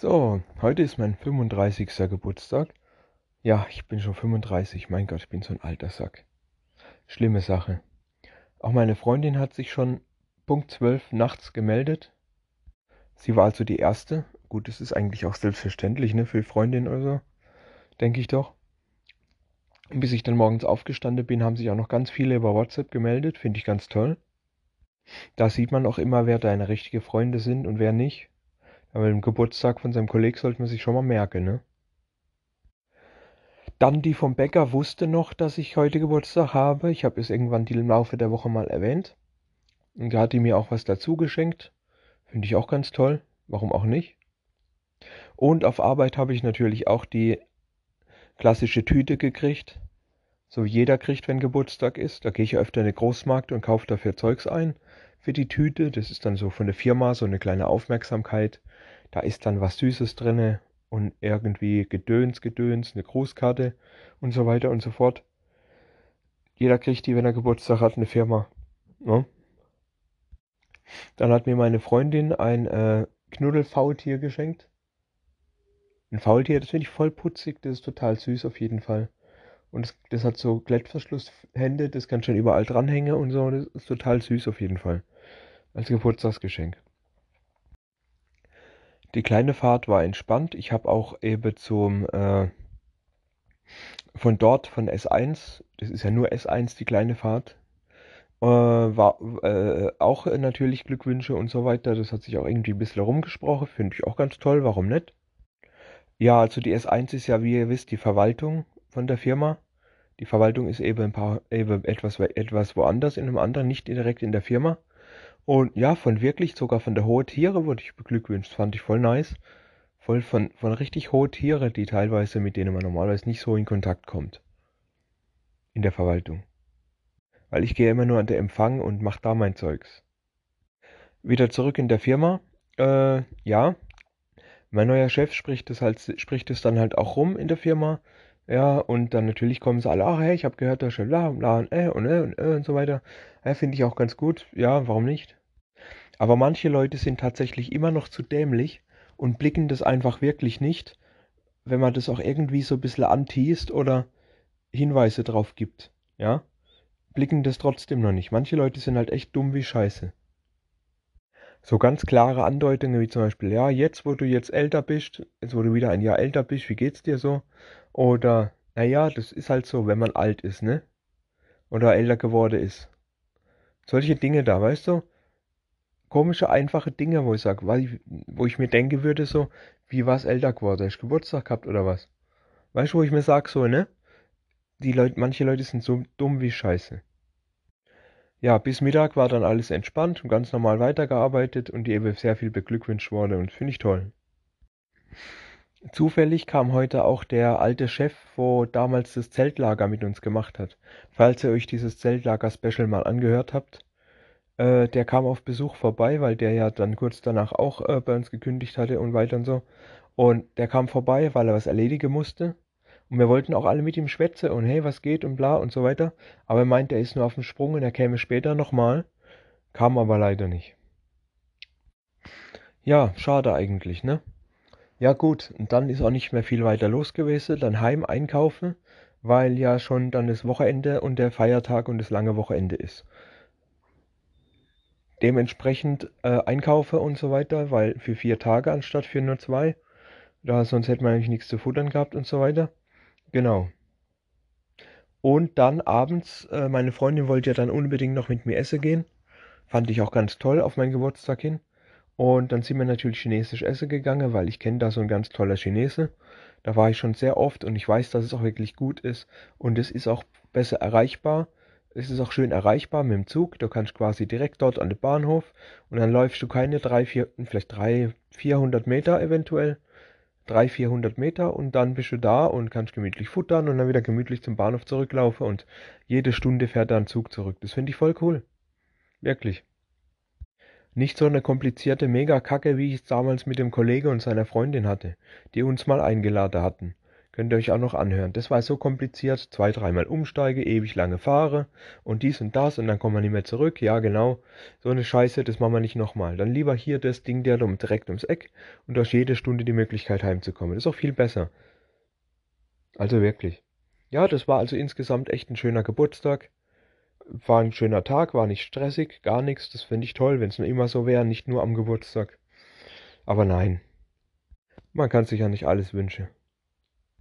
So, heute ist mein 35. Geburtstag. Ja, ich bin schon 35. Mein Gott, ich bin so ein alter Sack. Schlimme Sache. Auch meine Freundin hat sich schon Punkt 12 nachts gemeldet. Sie war also die erste. Gut, das ist eigentlich auch selbstverständlich, ne, für Freundin oder so. Denke ich doch. Und bis ich dann morgens aufgestanden bin, haben sich auch noch ganz viele über WhatsApp gemeldet. Finde ich ganz toll. Da sieht man auch immer, wer deine richtige Freunde sind und wer nicht. Aber den Geburtstag von seinem Kollegen sollte man sich schon mal merken, ne? Dann die vom Bäcker wusste noch, dass ich heute Geburtstag habe. Ich habe es irgendwann im Laufe der Woche mal erwähnt. Und da hat die mir auch was dazu geschenkt. Finde ich auch ganz toll. Warum auch nicht? Und auf Arbeit habe ich natürlich auch die klassische Tüte gekriegt. So wie jeder kriegt, wenn Geburtstag ist. Da gehe ich öfter in den Großmarkt und kaufe dafür Zeugs ein für die Tüte. Das ist dann so von der Firma so eine kleine Aufmerksamkeit. Da ist dann was Süßes drinne und irgendwie Gedöns, Gedöns, eine Grußkarte und so weiter und so fort. Jeder kriegt die, wenn er Geburtstag hat, eine Firma. Ne? Dann hat mir meine Freundin ein äh, Knuddelfaultier geschenkt. Ein Faultier, das finde ich voll putzig, das ist total süß auf jeden Fall. Und das, das hat so Klettverschlusshände, das kann schon überall dranhängen und so, das ist total süß auf jeden Fall. Als Geburtstagsgeschenk. Die kleine Fahrt war entspannt. Ich habe auch eben zum äh, von dort von S1, das ist ja nur S1 die kleine Fahrt, äh, war äh, auch natürlich Glückwünsche und so weiter. Das hat sich auch irgendwie ein bisschen rumgesprochen, finde ich auch ganz toll. Warum nicht? Ja, also die S1 ist ja, wie ihr wisst, die Verwaltung von der Firma. Die Verwaltung ist eben, ein paar, eben etwas, etwas woanders, in einem anderen, nicht direkt in der Firma. Und ja, von wirklich, sogar von der hohe Tiere wurde ich beglückwünscht. Fand ich voll nice. Voll von, von richtig hohe Tiere, die teilweise, mit denen man normalerweise nicht so in Kontakt kommt. In der Verwaltung. Weil ich gehe immer nur an der Empfang und mache da mein Zeugs. Wieder zurück in der Firma. Äh, ja. Mein neuer Chef spricht es halt, spricht es dann halt auch rum in der Firma. Ja, und dann natürlich kommen sie alle, ach hey, ich habe gehört, der Chef bla bla und äh und äh und äh und so weiter. Ja, finde ich auch ganz gut. Ja, warum nicht? Aber manche Leute sind tatsächlich immer noch zu dämlich und blicken das einfach wirklich nicht, wenn man das auch irgendwie so ein bisschen anteast oder Hinweise drauf gibt. Ja? Blicken das trotzdem noch nicht. Manche Leute sind halt echt dumm wie Scheiße. So ganz klare Andeutungen wie zum Beispiel, ja, jetzt wo du jetzt älter bist, jetzt wo du wieder ein Jahr älter bist, wie geht's dir so? Oder, naja, das ist halt so, wenn man alt ist, ne? Oder älter geworden ist. Solche Dinge da, weißt du? Komische, einfache Dinge, wo ich sage, wo ich mir denke würde, so, wie war es älter geworden? Hast du Geburtstag gehabt oder was? Weißt du, wo ich mir sage, so, ne? Die Leute, manche Leute sind so dumm wie Scheiße. Ja, bis Mittag war dann alles entspannt und ganz normal weitergearbeitet und die eben sehr viel beglückwünscht wurde und finde ich toll. Zufällig kam heute auch der alte Chef, wo damals das Zeltlager mit uns gemacht hat. Falls ihr euch dieses Zeltlager-Special mal angehört habt, äh, der kam auf Besuch vorbei, weil der ja dann kurz danach auch äh, bei uns gekündigt hatte und weiter und so. Und der kam vorbei, weil er was erledigen musste. Und wir wollten auch alle mit ihm schwätzen und hey, was geht und bla und so weiter. Aber er meint, er ist nur auf dem Sprung und er käme später nochmal. Kam aber leider nicht. Ja, schade eigentlich, ne? Ja gut, und dann ist auch nicht mehr viel weiter los gewesen. Dann heim einkaufen, weil ja schon dann das Wochenende und der Feiertag und das lange Wochenende ist dementsprechend äh, einkaufe und so weiter, weil für vier Tage anstatt für nur zwei. Da sonst hätte man eigentlich nichts zu futtern gehabt und so weiter. Genau. Und dann abends, äh, meine Freundin wollte ja dann unbedingt noch mit mir essen gehen. Fand ich auch ganz toll auf meinen Geburtstag hin. Und dann sind wir natürlich chinesisch essen gegangen, weil ich kenne da so ein ganz toller Chinese. Da war ich schon sehr oft und ich weiß, dass es auch wirklich gut ist. Und es ist auch besser erreichbar es ist auch schön erreichbar mit dem Zug. Du kannst quasi direkt dort an den Bahnhof und dann läufst du keine drei, vier, vielleicht drei, vierhundert Meter eventuell. Drei, vierhundert Meter und dann bist du da und kannst gemütlich futtern und dann wieder gemütlich zum Bahnhof zurücklaufen und jede Stunde fährt da ein Zug zurück. Das finde ich voll cool. Wirklich. Nicht so eine komplizierte Megakacke, wie ich es damals mit dem Kollege und seiner Freundin hatte, die uns mal eingeladen hatten. Könnt ihr euch auch noch anhören. Das war so kompliziert. Zwei, dreimal umsteige, ewig lange fahre und dies und das und dann kommen wir nicht mehr zurück. Ja, genau. So eine Scheiße, das machen wir nicht nochmal. Dann lieber hier das Ding der direkt ums Eck und durch jede Stunde die Möglichkeit heimzukommen. Das ist auch viel besser. Also wirklich. Ja, das war also insgesamt echt ein schöner Geburtstag. War ein schöner Tag, war nicht stressig, gar nichts. Das finde ich toll, wenn es nur immer so wäre, nicht nur am Geburtstag. Aber nein, man kann sich ja nicht alles wünschen.